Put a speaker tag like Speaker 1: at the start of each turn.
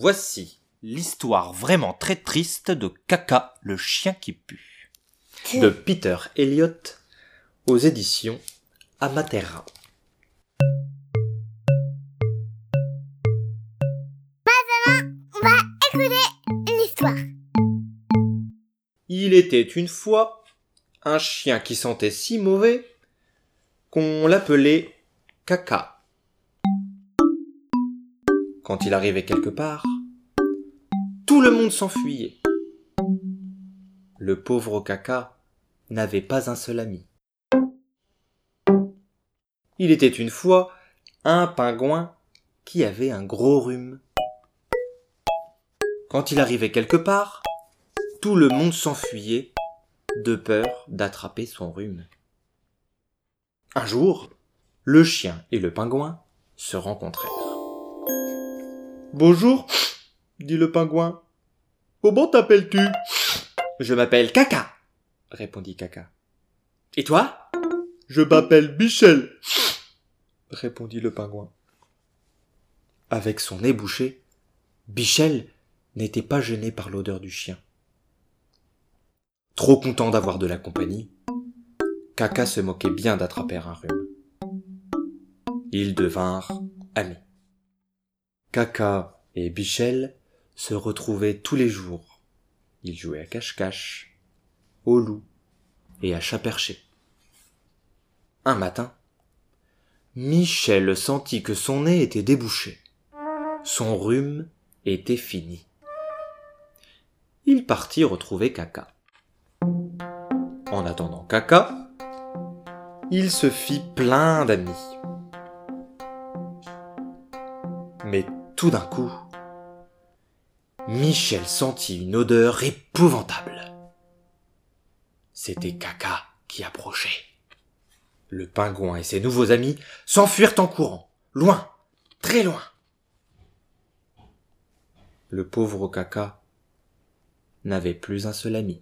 Speaker 1: Voici l'histoire vraiment très triste de Caca, le chien qui pue. De Peter Elliott aux éditions Amatera.
Speaker 2: On va écouter une histoire.
Speaker 1: Il était une fois un chien qui sentait si mauvais qu'on l'appelait Caca. Quand il arrivait quelque part, tout le monde s'enfuyait. Le pauvre Caca n'avait pas un seul ami. Il était une fois un pingouin qui avait un gros rhume. Quand il arrivait quelque part, tout le monde s'enfuyait de peur d'attraper son rhume. Un jour, le chien et le pingouin se rencontrèrent. Bonjour, dit le pingouin. Comment t'appelles-tu? Je m'appelle Caca, répondit Caca. Et toi? Je m'appelle Michel, répondit le pingouin. Avec son nez bouché, Bichel n'était pas gêné par l'odeur du chien. Trop content d'avoir de la compagnie, Caca se moquait bien d'attraper un rhume. Ils devinrent amis. Caca et Bichel se retrouvaient tous les jours. Ils jouaient à cache-cache, au loup et à chat perché. Un matin, Michel sentit que son nez était débouché. Son rhume était fini. Il partit retrouver Caca. En attendant Caca, il se fit plein d'amis. Mais tout d'un coup, Michel sentit une odeur épouvantable. C'était Caca qui approchait. Le pingouin et ses nouveaux amis s'enfuirent en courant, loin, très loin. Le pauvre Caca n'avait plus un seul ami.